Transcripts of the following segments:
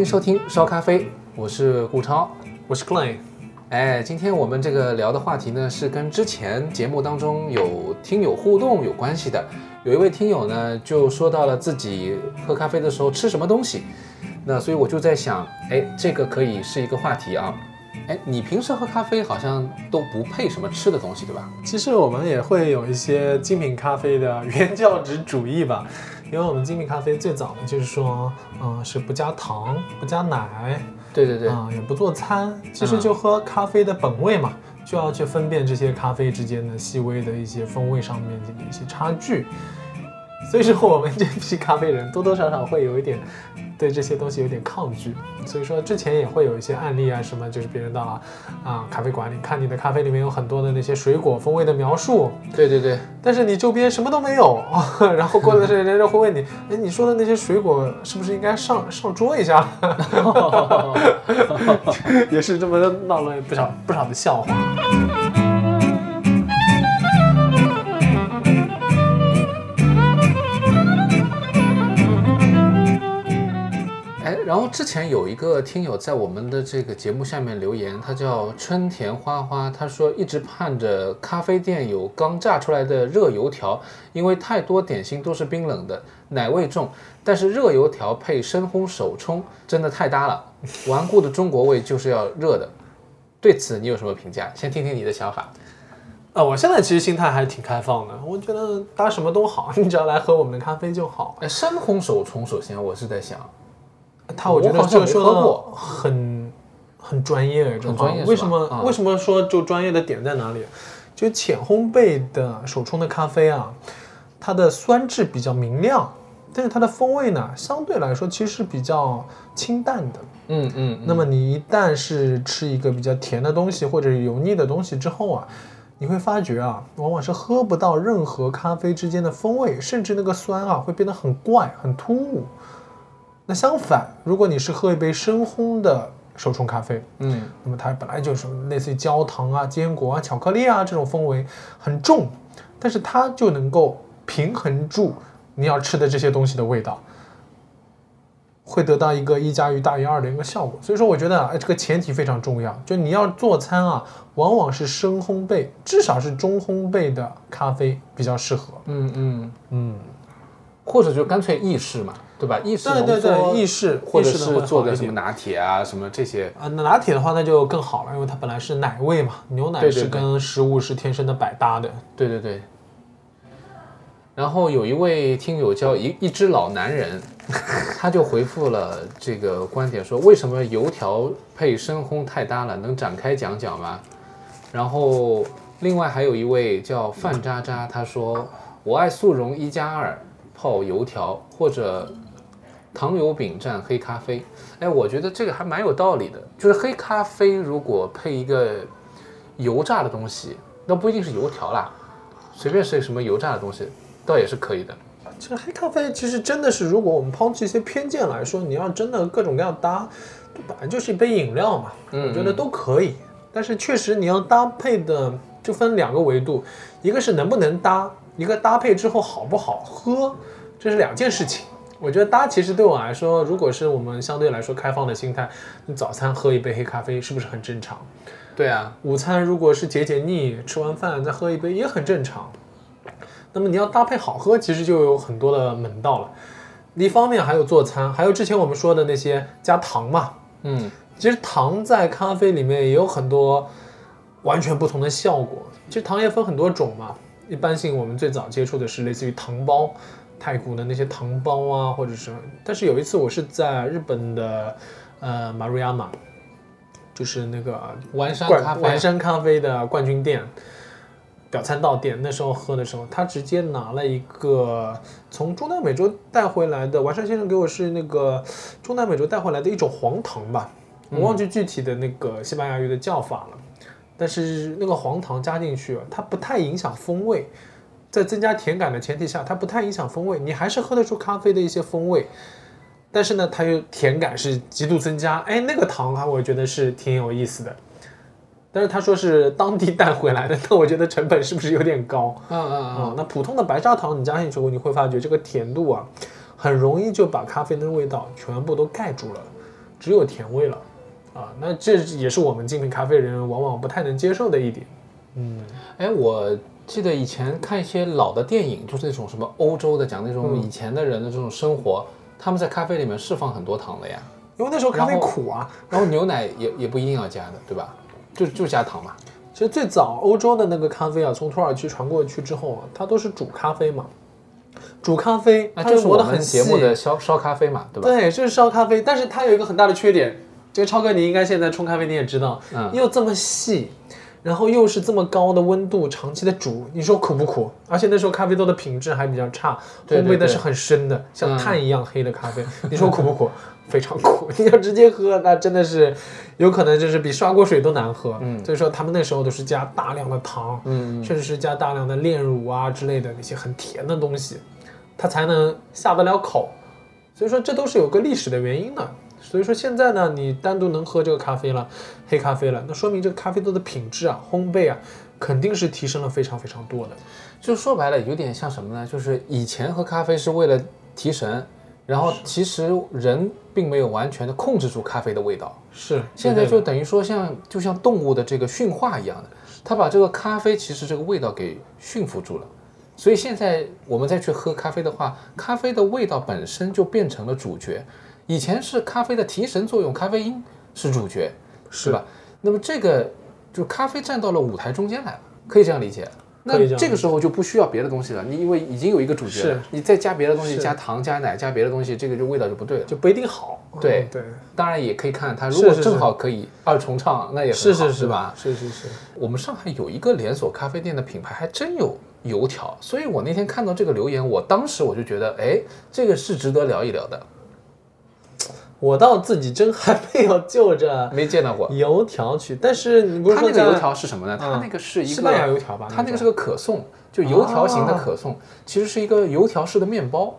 迎收听烧咖啡，我是顾超。我是 Clay，哎，今天我们这个聊的话题呢，是跟之前节目当中有听友互动有关系的。有一位听友呢，就说到了自己喝咖啡的时候吃什么东西，那所以我就在想，哎，这个可以是一个话题啊。哎，你平时喝咖啡好像都不配什么吃的东西，对吧？其实我们也会有一些精品咖啡的原教旨主义吧，因为我们精品咖啡最早的就是说，嗯、是不加糖、不加奶，对对对，啊、也不做餐，其实就喝咖啡的本味嘛，就要去分辨这些咖啡之间的细微的一些风味上面的一些差距。所以说，我们这批咖啡人多多少少会有一点对这些东西有点抗拒。所以说，之前也会有一些案例啊，什么就是别人到了啊咖啡馆里看你的咖啡里面有很多的那些水果风味的描述，对对对，但是你周边什么都没有，然后过段时间人家会问你，哎，你说的那些水果是不是应该上上桌一下？也是这么闹了不少不少的笑话。然后之前有一个听友在我们的这个节目下面留言，他叫春田花花，他说一直盼着咖啡店有刚炸出来的热油条，因为太多点心都是冰冷的，奶味重，但是热油条配深烘手冲真的太搭了，顽固的中国味就是要热的。对此你有什么评价？先听听你的想法。啊，我现在其实心态还挺开放的，我觉得搭什么都好，你只要来喝我们的咖啡就好。哎，深烘手冲，首先我是在想，他我觉得这个说的很很专业，这很专业为什么、啊为什么说就专业的点在哪里？就浅烘焙的手冲的咖啡啊，它的酸质比较明亮，但是它的风味呢，相对来说其实是比较清淡的。嗯嗯，那么你一旦是吃一个比较甜的东西或者油腻的东西之后啊，你会发觉啊，往往是喝不到任何咖啡之间的风味，甚至那个酸啊会变得很怪、很突兀。那相反，如果你是喝一杯深烘的手冲咖啡，嗯那么它本来就是类似于焦糖啊、坚果啊、巧克力啊这种风味很重，但是它就能够平衡住你要吃的这些东西的味道，会得到一个一加一大于二的一个效果。所以说，我觉得啊，这个前提非常重要，就你要做餐啊，往往是深烘焙，至少是中烘焙的咖啡比较适合。嗯嗯，嗯，或者就干脆意式嘛，对吧？意式对对浓缩对，意式或者是做个什么拿铁啊，什么这些。啊，拿铁的话那就更好了，因为它本来是奶味嘛，牛奶是跟食物是天生的百搭的。对对对。然后有一位听友叫一一只老男人，他就回复了这个观点说：为什么油条配深烘太搭了？能展开讲讲吗？然后另外还有一位叫范渣渣，他说：我爱速溶一加二泡油条或者糖油饼蘸黑咖啡。哎，我觉得这个还蛮有道理的，就是黑咖啡如果配一个油炸的东西，那不一定是油条啦，随便是什么油炸的东西，倒也是可以的。这黑咖啡其实真的是，如果我们抛弃一些偏见来说，你要真的各种各样搭，这本来就是一杯饮料嘛，嗯我觉得都可以。但是确实你要搭配的就分两个维度，一个是能不能搭，一个搭配之后好不好喝，这是两件事情。我觉得搭其实对我来说，如果是我们相对来说开放的心态，你早餐喝一杯黑咖啡是不是很正常？对啊，午餐如果是解解腻，吃完饭再喝一杯也很正常。那么你要搭配好喝，其实就有很多的门道了。一方面还有做餐，还有之前我们说的那些加糖嘛。嗯，其实糖在咖啡里面也有很多完全不同的效果。其实糖也分很多种嘛，一般性我们最早接触的是类似于糖包，太古的那些糖包啊，或者是。但是有一次我是在日本的呃马瑞亚马，就是那个丸山冠咖啡，丸山咖啡的冠军店，表参道店。那时候喝的时候，他直接拿了一个从中南美洲带回来的，丸山先生给我是那个中南美洲带回来的一种黄糖吧，我忘记具体的那个西班牙语的叫法了。但是那个黄糖加进去，它不太影响风味，在增加甜感的前提下，它不太影响风味，你还是喝得出咖啡的一些风味。但是呢，它又甜感是极度增加，哎，那个糖啊，我觉得是挺有意思的。但是他说是当地带回来的，那我觉得成本是不是有点高嗯嗯啊、嗯，那普通的白砂糖你加进去后，你会发觉这个甜度啊，很容易就把咖啡的味道全部都盖住了。只有甜味了啊。那这也是我们精品咖啡人往往不太能接受的一点。嗯，哎，我记得以前看一些老的电影，就是那种什么欧洲的，讲那种以前的人的这种生活，他们在咖啡里面释放很多糖的呀，因为那时候咖啡苦啊。然后牛奶也也不一定要加的，对吧？就就加糖嘛。其实最早欧洲的那个咖啡啊，从土耳其传过去之后啊，它都是煮咖啡嘛，煮咖啡，那它就是我们磨得很细。节目的烧烧咖啡嘛，对吧？对，就是烧咖啡，但是它有一个很大的缺点，这个超哥你应该现在冲咖啡你也知道，嗯又这么细，然后又是这么高的温度长期的煮，你说苦不苦？而且那时候咖啡豆的品质还比较差，烘焙的是很深的，像嗯碳一样黑的咖啡，你说苦不苦？非常苦，你要直接喝，那真的是有可能就是比刷锅水都难喝。嗯所以说他们那时候都是加大量的糖，嗯，甚至是加大量的炼乳啊之类的那些很甜的东西，它才能下得了口。所以说这都是有个历史的原因的。所以说现在呢，你单独能喝这个咖啡了，黑咖啡了，那说明这个咖啡豆的品质啊、烘焙啊，肯定是提升了非常非常多的。就说白了，有点像什么呢？就是以前喝咖啡是为了提神，然后其实人并没有完全的控制住咖啡的味道。是，现在就等于说像就像动物的这个驯化一样的，它把这个咖啡其实这个味道给驯服住了。所以现在我们再去喝咖啡的话，咖啡的味道本身就变成了主角。以前是咖啡的提神作用，咖啡因是主角，是吧？那么这个就咖啡站到了舞台中间来了，可以这样理解。那这个时候就不需要别的东西了，你因为已经有一个主角了是，你再加别的东西，加糖、加奶、加别的东西，这个就味道就不对了。就不一定好。对嗯对，当然也可以看它，如果正好可以二重唱，那也很好，是是是吧？？是是是。我们上海有一个连锁咖啡店的品牌，还真有油条，所以我那天看到这个留言，我当时我就觉得，哎，这个是值得聊一聊的，我倒自己真还没有就着没见到过。油条去，但是你不是说在它那个油条是什么呢？它嗯那个是一西班牙个，油条吧？它那个是个可颂，就油条型的可颂，其实是一个油条式的面包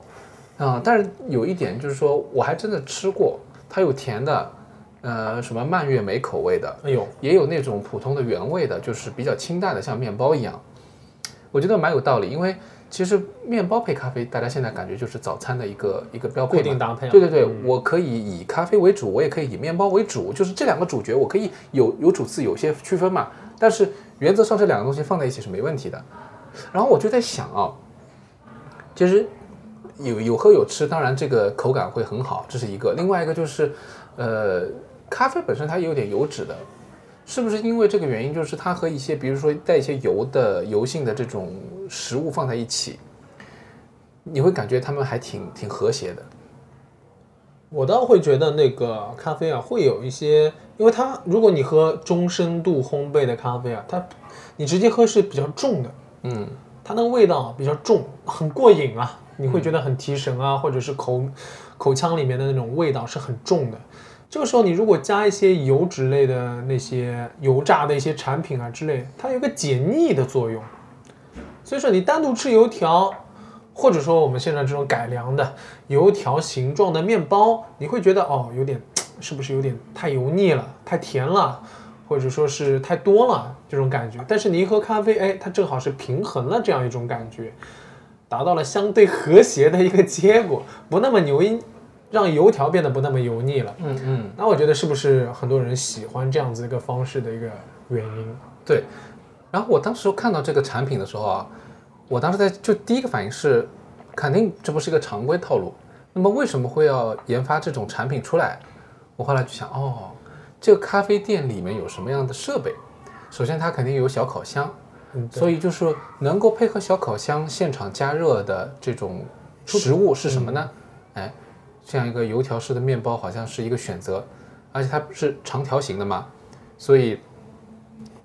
啊、但是有一点就是说，我还真的吃过，它有甜的，呃，什么蔓越莓口味的，哎呦，也有那种普通的原味的，就是比较清淡的，像面包一样。我觉得蛮有道理，因为其实面包配咖啡，大家现在感觉就是早餐的一个一个标配固定搭配啊对对对，我可以以咖啡为主，我也可以以面包为主，就是这两个主角，我可以有有主次有些区分嘛。但是原则上这两个东西放在一起是没问题的。然后我就在想啊，其实有有喝有吃，当然这个口感会很好，这是一个。另外一个就是，呃，咖啡本身它也有点油脂的，是不是因为这个原因，就是它和一些比如说带一些油的油性的这种食物放在一起，你会感觉它们还挺挺和谐的。我倒会觉得那个咖啡啊，会有一些，因为它如果你喝中深度烘焙的咖啡啊，它你直接喝是比较重的，嗯，它那个味道比较重，很过瘾啊，你会觉得很提神啊，或者是口口腔里面的那种味道是很重的。这个时候你如果加一些油脂类的那些油炸的一些产品啊之类，它有个解腻的作用。所以说你单独吃油条，或者说我们现在这种改良的油条形状的面包，你会觉得哦，有点是不是有点太油腻了，太甜了，或者说是太多了这种感觉。但是你一喝咖啡，哎，它正好是平衡了这样一种感觉，达到了相对和谐的一个结果，不那么油腻，让油条变得不那么油腻了。嗯嗯，那我觉得是不是很多人喜欢这样子一个方式的一个原因？对。然后我当时看到这个产品的时候啊，我当时在就第一个反应是，肯定这不是一个常规套路。那么为什么会要研发这种产品出来？我后来就想，哦，这个咖啡店里面有什么样的设备？首先它肯定有小烤箱，嗯，所以就是能够配合小烤箱现场加热的这种食物是什么呢？哎，这样一个油条式的面包好像是一个选择，而且它是长条形的嘛，所以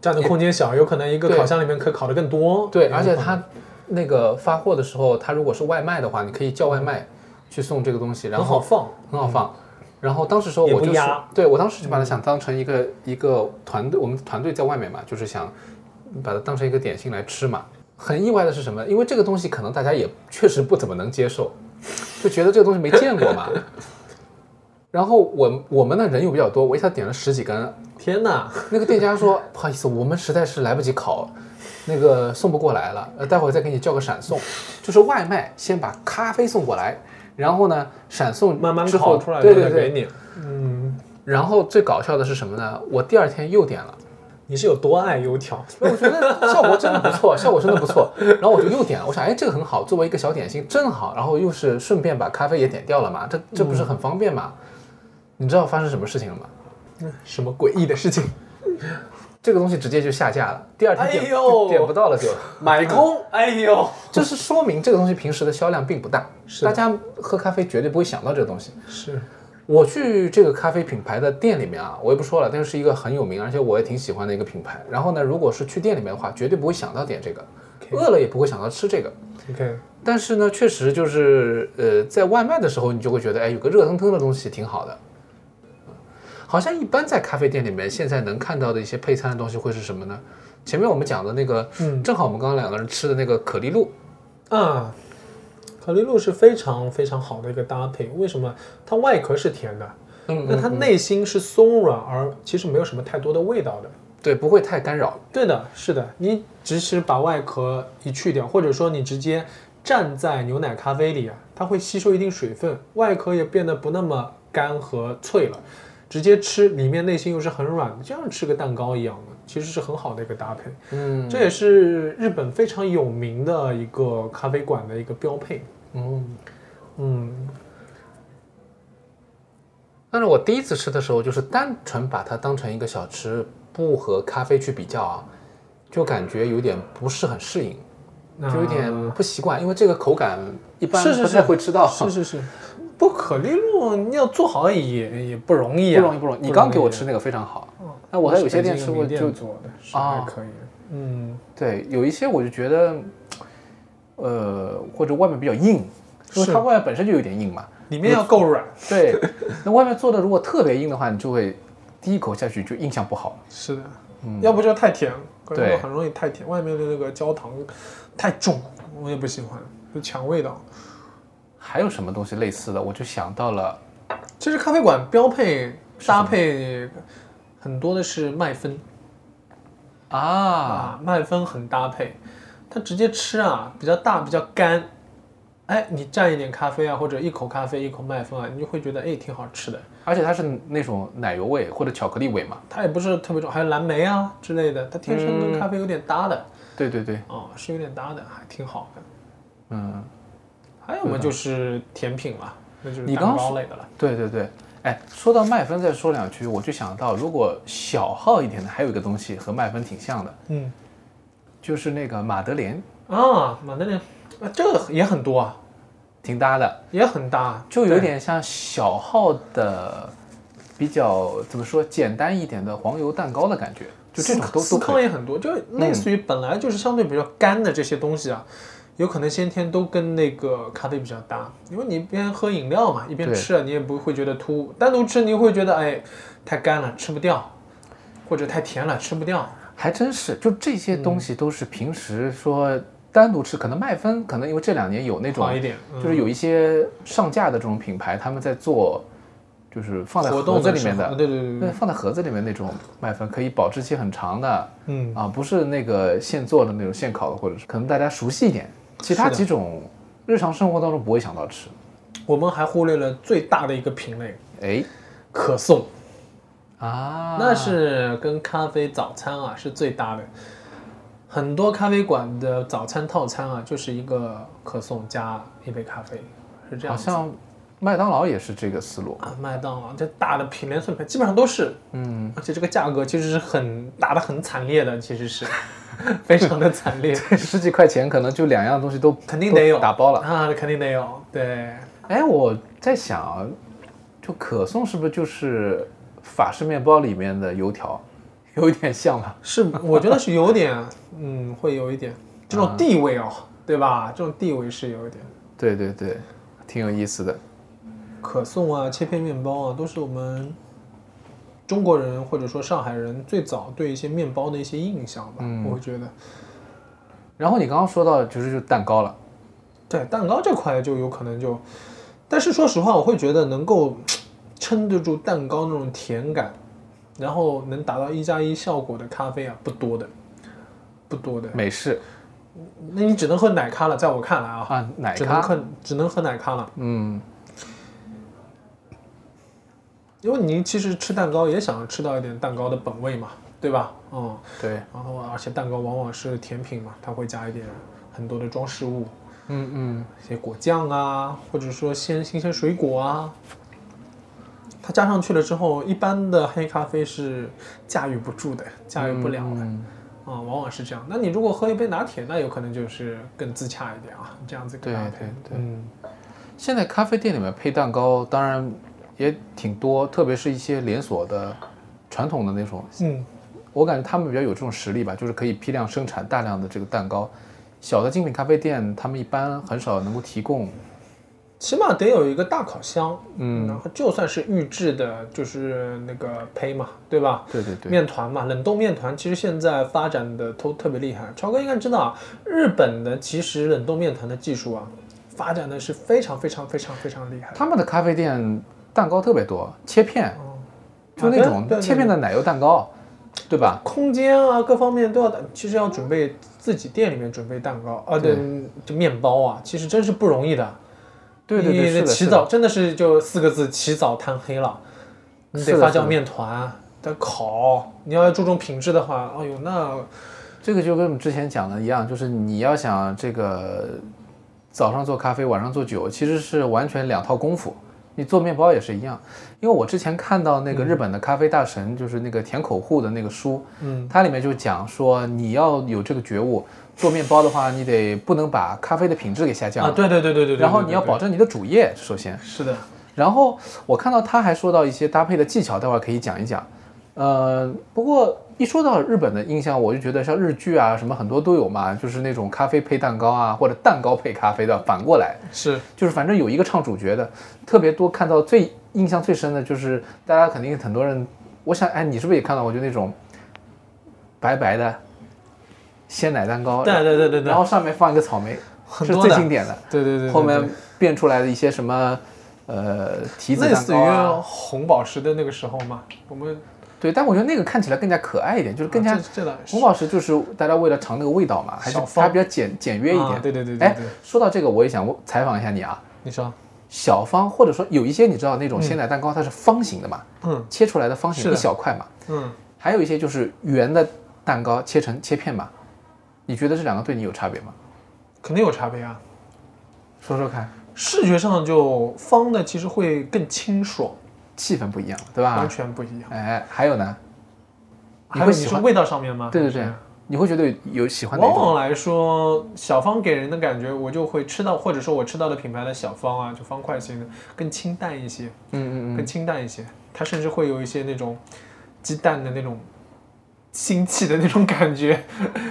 占的空间小，有可能一个烤箱里面可以烤的更多。对，而且它那个发货的时候，它如果是外卖的话，你可以叫外卖去送这个东西，然后很好放。很好放。然后当时时候我就是，对我当时就把它想当成一个一个团队，我们团队在外面嘛，就是想把它当成一个点心来吃嘛。很意外的是什么？因为这个东西可能大家也确实不怎么能接受，就觉得这个东西没见过嘛。然后我我们呢人又比较多，我一下点了十几根，天哪！那个店家说不好意思，我们实在是来不及烤，那个送不过来了，呃，待会儿再给你叫个闪送，就是外卖先把咖啡送过来，然后呢闪送慢慢烤出来对对对，给你。嗯，然后最搞笑的是什么呢？我第二天又点了。你是有多爱油条？我觉得效果真的不错，效果真的不错。然后我就又点了，我想，哎，这个很好，作为一个小点心正好。然后又是顺便把咖啡也点掉了嘛，这这不是很方便吗？你知道发生什么事情了吗？什么诡异的事情？这个东西直接就下架了，第二天点、哎呦点不到了就。买空？哎呦，这是说明这个东西平时的销量并不大，是大家喝咖啡绝对不会想到这个东西。是我去这个咖啡品牌的店里面啊，我也不说了，但是是一个很有名，而且我也挺喜欢的一个品牌。然后呢，如果是去店里面的话，绝对不会想到点这个，饿了也不会想到吃这个。OK，但是呢，确实就是呃，在外卖的时候，你就会觉得，哎，有个热腾腾的东西挺好的。好像一般在咖啡店里面，现在能看到的一些配餐的东西会是什么呢？前面我们讲的那个，嗯正好我们刚刚两个人吃的那个可丽露，啊，可丽露是非常非常好的一个搭配。为什么？它外壳是甜的，嗯那它内心是松软，而其实没有什么太多的味道的。对，不会太干扰。对的，是的，你只是把外壳一去掉，或者说你直接蘸在牛奶咖啡里啊，它会吸收一定水分，外壳也变得不那么干和脆了。直接吃，里面内心又是很软的，就像吃个蛋糕一样的，其实是很好的一个搭配。嗯这也是日本非常有名的一个咖啡馆的一个标配。嗯。嗯，但是我第一次吃的时候，就是单纯把它当成一个小吃，不和咖啡去比较啊，就感觉有点不是很适应，就有点不习惯，因为这个口感一般是是不太是会吃到。是是是，不可丽露你要做好也也不容易啊，不容易，不容易。你刚给我吃那个非常好，那我还有些店吃过就做的，是可以的。嗯，对，有一些我就觉得，呃，或者外面比较硬，因为是它外面本身就有点硬嘛。里面要够软。对，那外面做的如果特别硬的话，你就会第一口下去就印象不好。是的，嗯要不就太甜，对很容易太甜，外面的那个焦糖太重，我也不喜欢，就抢味道。还有什么东西类似的？我就想到了，其实咖啡馆标配搭配很多的是麦芬啊，啊，麦芬很搭配，它直接吃啊比较大比较干，哎，你蘸一点咖啡啊，或者一口咖啡一口麦芬啊，你就会觉得哎挺好吃的。而且它是那种奶油味或者巧克力味嘛。它也不是特别重，还有蓝莓啊之类的，它天生跟咖啡有点搭的，对对对，哦，是有点搭的，还挺好的。嗯，还有嘛就是甜品了，那就是蛋你刚说糕类的了。对对对。哎，说到麦芬，再说两句，我就想到，如果小号一点的，还有一个东西和麦芬挺像的，嗯就是那个马德莲，啊，马德莲，啊这个也很多啊，挺搭的。也很搭，就有点像小号的，比较怎么说简单一点的黄油蛋糕的感觉，就这种都司。康也很多，就类似于本来就是相对比较干的这些东西啊，有可能先天都跟那个咖啡比较搭，因为你一边喝饮料嘛，一边吃啊，你也不会觉得突兀，单独吃你会觉得哎太干了吃不掉，或者太甜了吃不掉。还真是，就这些东西都是平时说单独吃，可能麦芬可能因为这两年有那种好一点，嗯。就是有一些上架的这种品牌，他们在做，就是放在活盒子里面的，对对对对，对，放在盒子里面那种麦芬可以保质期很长的嗯，啊，不是那个现做的那种现烤的，或者是可能大家熟悉一点，其他几种日常生活当中不会想到吃。我们还忽略了最大的一个品类哎。可颂，啊，那是跟咖啡早餐啊是最搭的。很多咖啡馆的早餐套餐啊，就是一个可颂加一杯咖啡，是这样。好像麦当劳也是这个思路。啊，麦当劳这大的品连锁品牌基本上都是，嗯，而且这个价格其实是很打的很惨烈的，其实是 非常的惨烈，十几块钱可能就两样东西都肯定得有打包了。啊，肯定得有。对，哎，我在想啊，就可颂是不是就是法式面包里面的油条，有一点像吧？是我觉得是有点，嗯，会有一点这种地位哦，对吧？这种地位是有一点。对对对，挺有意思的。可颂啊，切片面包啊，都是我们中国人或者说上海人最早对一些面包的一些印象吧。我会觉得，然后你刚刚说到就是就蛋糕了，对蛋糕这块就有可能就，但是说实话，我会觉得能够撑得住蛋糕那种甜感，然后能达到一加一效果的咖啡啊，不多的，不多的。美式那你只能喝奶咖了，在我看来啊，啊，奶咖，只能喝只能喝奶咖了。嗯，因为你其实吃蛋糕也想吃到一点蛋糕的本味嘛，对吧？嗯，对，然后而且蛋糕往往是甜品嘛，它会加一点很多的装饰物，嗯嗯，一些果酱啊，或者说鲜新鲜水果啊。它加上去了之后，一般的黑咖啡是驾驭不住的，驾驭不了的。嗯啊、往往是这样。那你如果喝一杯拿铁，那有可能就是更自洽一点啊，这样子对搭配。对对嗯，现在咖啡店里面配蛋糕，当然也挺多，特别是一些连锁的、传统的那种，嗯，我感觉他们比较有这种实力吧，就是可以批量生产大量的这个蛋糕。小的精品咖啡店，他们一般很少能够提供。起码得有一个大烤箱，嗯然后就算是预制的，就是那个胚嘛，对吧？对对对，面团嘛，冷冻面团其实现在发展的都特别厉害。超哥应该知道啊，日本的其实冷冻面团的技术啊，发展的是非常非常非常非常厉害。他们的咖啡店蛋糕特别多，切片，就那啊种切片的奶油蛋糕，对吧？空间啊，各方面都要，其实要准备自己店里面准备蛋糕啊，对，就面包啊，其实真是不容易的。对对对，你，起早真的是就四个字，起早贪黑了。你得发酵面团，得烤，你要注重品质的话，哎呦，那这个就跟我们之前讲的一样，就是你要想这个早上做咖啡，晚上做酒，其实是完全两套功夫。你做面包也是一样，因为我之前看到那个日本的咖啡大神，就是那个田口户的那个书，嗯，它里面就讲说，你要有这个觉悟，做面包的话，你得不能把咖啡的品质给下降啊，对对对对对对，然后你要保证你的主业首先，是的，然后我看到他还说到一些搭配的技巧，待会儿可以讲一讲。呃，不过一说到日本的印象，我就觉得像日剧啊什么很多都有嘛，就是那种咖啡配蛋糕啊，或者蛋糕配咖啡的，反过来是就是反正有一个唱主角的，特别多。看到最印象最深的就是大家肯定很多人，我想哎，你是不是也看到过就那种白白的鲜奶蛋糕，对对对对对然后上面放一个草莓，是最经典的。对对对对，后面变出来的一些什么呃提子蛋类似于糕啊，红宝石的那个时候嘛，我们对，但我觉得那个看起来更加可爱一点，就是更加啊这这是。红宝石就是大家为了尝那个味道嘛，还是它比较简简约一点。啊对对对对哎，说到这个，我也想采访一下你啊，你说，小方或者说有一些你知道那种鲜奶蛋糕它是方形的嘛，嗯。切出来的方形一小块嘛，嗯，还有一些就是圆的蛋糕切成切片嘛，你觉得这两个对你有差别吗？肯定有差别啊。说说看，视觉上就方的其实会更清爽，气氛不一样，对吧完？全不一样。哎，还有呢，你还会喜欢？味道上面吗？对对对，你会觉得有喜欢的？往往来说，小方给人的感觉，我就会吃到，或者说我吃到的品牌的小方啊，就方块型的，更清淡一些，嗯嗯嗯，更清淡一些。它甚至会有一些那种鸡蛋的那种腥气的那种感觉。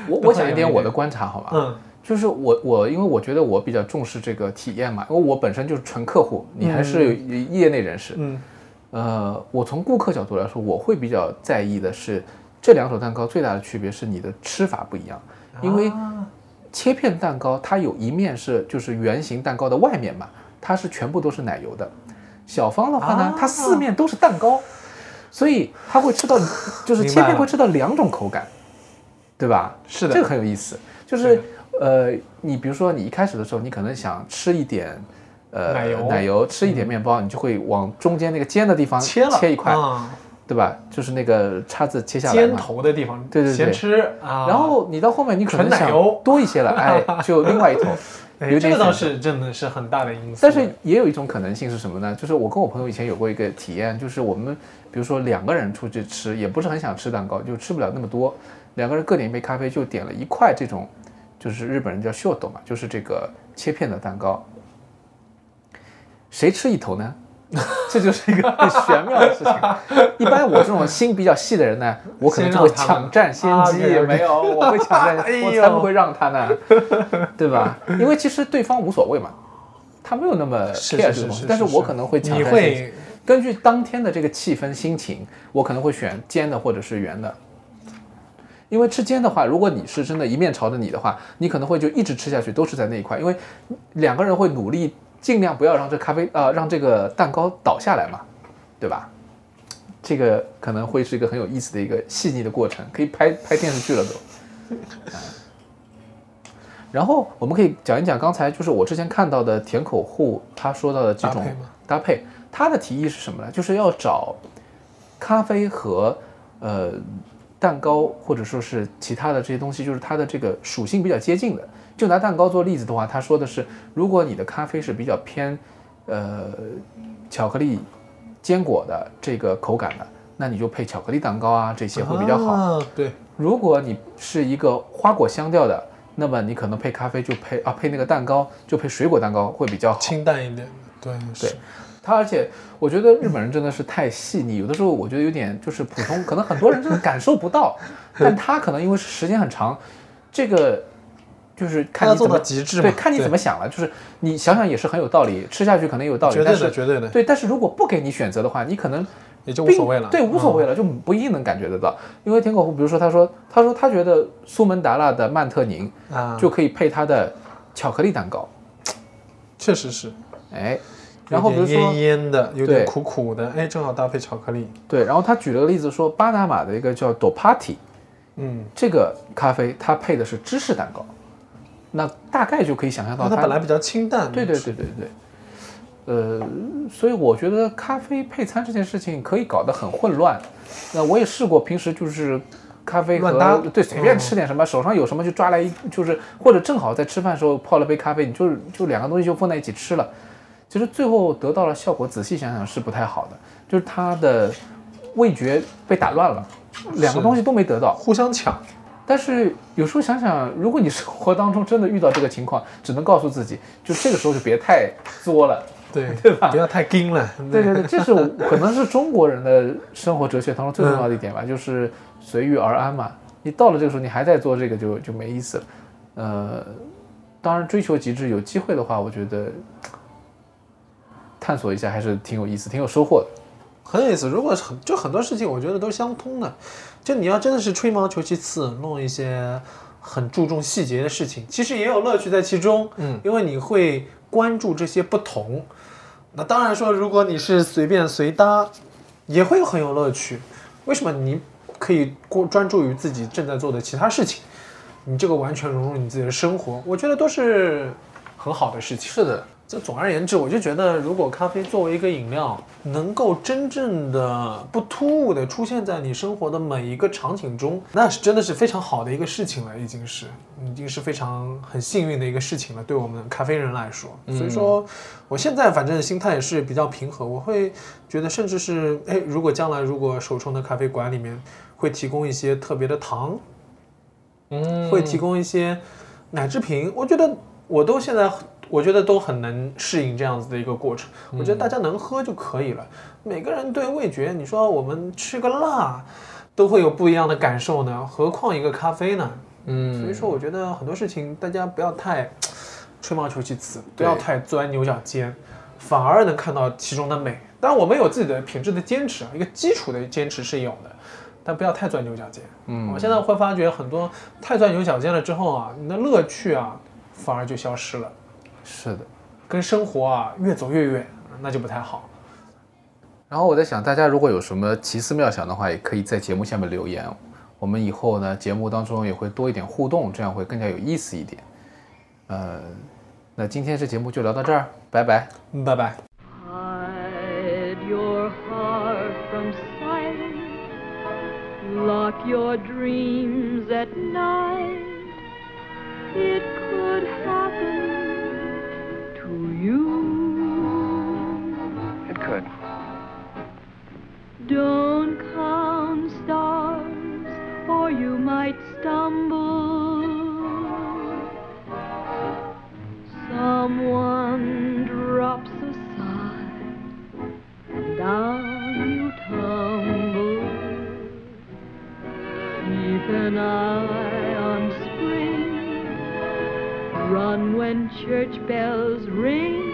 我我讲一点我的观察好吧？嗯就是我我因为我觉得我比较重视这个体验嘛，因为我本身就是纯客户，你还是业内人士。嗯呃，我从顾客角度来说，我会比较在意的是这两种蛋糕最大的区别是你的吃法不一样，因为啊切片蛋糕它有一面是就是圆形蛋糕的外面嘛，它是全部都是奶油的。小方的话呢，啊它四面都是蛋糕，所以它会吃到 就是切片会吃到两种口感，对吧？是的这个很有意思。就是呃，你比如说你一开始的时候，你可能想吃一点呃奶油奶油吃一点面包，你就会往中间那个尖的地方切了切一块，啊对吧？就是那个叉子切下来尖。头的地方，对对对先吃啊。然后你到后面你可能想多一些了，哎，就另外一头。哎有这个倒是真的是很大的因素。但是也有一种可能性是什么呢？就是我跟我朋友以前有过一个体验，就是我们比如说两个人出去吃，也不是很想吃蛋糕，就吃不了那么多，两个人各点一杯咖啡，就点了一块这种，就是日本人叫秀豆嘛，就是这个切片的蛋糕。谁吃一头呢？这就是一个很玄妙的事情。一般我这种心比较细的人呢，我可能就会抢占先啊机没有，我会抢占，我才不会让他呢，对吧？因为其实对方无所谓嘛，他没有那么是 care 是是这个东西，但是我可能会抢你占先机。会根据当天的这个气氛心情，我可能会选尖的或者是圆的。因为吃尖的话，如果你是真的一面朝着你的话，你可能会就一直吃下去，都是在那一块，因为两个人会努力尽量不要让这咖啡呃让这个蛋糕倒下来嘛，对吧？这个可能会是一个很有意思的一个细腻的过程，可以拍拍电视剧了都。啊然后我们可以讲一讲刚才就是我之前看到的甜口户他说到的几种搭配搭配，他的提议是什么呢？就是要找咖啡和呃蛋糕或者说是其他的这些东西，就是它的这个属性比较接近的。就拿蛋糕做例子的话，他说的是，如果你的咖啡是比较偏呃巧克力坚果的这个口感的，那你就配巧克力蛋糕啊这些会比较好。啊对，如果你是一个花果香调的，那么你可能配咖啡就配啊配那个蛋糕就配水果蛋糕会比较好。清淡一点。对，对是，它而且我觉得日本人真的是太细腻，有的时候我觉得有点就是普通，可能很多人真的感受不到，但他可能因为时间很长，这个就是看你怎么到极致嘛对，看你怎么想了，就是你想想也是很有道理，吃下去可能也有道理，绝对的，但是绝对的，对，但是如果不给你选择的话，你可能也就无所谓了。对，无所嗯谓了，就不一定能感觉得到。因为田口户，比如说他说，他说他觉得苏门答腊的曼特宁啊，就可以配他的巧克力蛋糕，确实是。哎，然后比如说烟烟的，有点对苦苦的，哎，正好搭配巧克力。对，然后他举了个例子说，巴拿马的一个叫 Dopati 嗯，这个咖啡，它配的是芝士蛋糕，那大概就可以想象到它它本来比较清淡。对对对对对。呃，所以我觉得咖啡配餐这件事情可以搞得很混乱。那我也试过，平时就是咖啡和搭对随便吃点什么，手上有什么就抓来一，就是或者正好在吃饭的时候泡了杯咖啡，你就就两个东西就放在一起吃了。其实最后得到了效果，仔细想想是不太好的，就是它的味觉被打乱了，两个东西都没得到。互相抢。但是有时候想想，如果你生活当中真的遇到这个情况，只能告诉自己，就这个时候就别太作了。对 对吧不要太硬了。对对对，这是可能是中国人的生活哲学当中最重要的一点吧，就是随遇而安嘛。你到了这个时候，你还在做这个就就没意思了。呃，当然追求极致，有机会的话，我觉得探索一下还是挺有意思、挺有收获的。很有意思。如果很就很多事情，我觉得都是相通的。就你要真的是吹毛求疵次，弄一些很注重细节的事情，其实也有乐趣在其中。嗯，因为你会关注这些不同。那当然说，如果你是随便随搭，也会很有乐趣。为什么你可以过专注于自己正在做的其他事情？你这个完全融入你自己的生活，我觉得都是很好的事情。是的，这总而言之，我就觉得，如果咖啡作为一个饮料，能够真正的不突兀的出现在你生活的每一个场景中，那是真的是非常好的一个事情了，已经是，已经是非常很幸运的一个事情了，对我们咖啡人来说。所以说，我现在反正心态也是比较平和，我会觉得，甚至是，哎，如果将来如果手冲的咖啡馆里面会提供一些特别的糖，嗯会提供一些奶制品，我觉得我都现在我觉得都很能适应这样子的一个过程。我觉得大家能喝就可以了。每个人对味觉，你说我们吃个辣，都会有不一样的感受呢，何况一个咖啡呢？嗯，所以说，我觉得很多事情大家不要太吹毛求疵，不要太钻牛角尖，反而能看到其中的美。当然，我们有自己的品质的坚持啊，一个基础的坚持是有的，但不要太钻牛角尖。嗯我现在会发觉很多太钻牛角尖了之后啊，你的乐趣啊反而就消失了，是的。跟生活啊越走越远，那就不太好。然后我在想，大家如果有什么奇思妙想的话，也可以在节目下面留言。我们以后呢，节目当中也会多一点互动，这样会更加有意思一点。呃，那今天这节目就聊到这儿，拜拜。嗯拜拜。Hide your heart from sight. Lock your dreams at night. It could happen you. It could. Don't count stars, or you might stumble. Someone drops a sigh, and down you tumble. Keep an eye when church bells ring.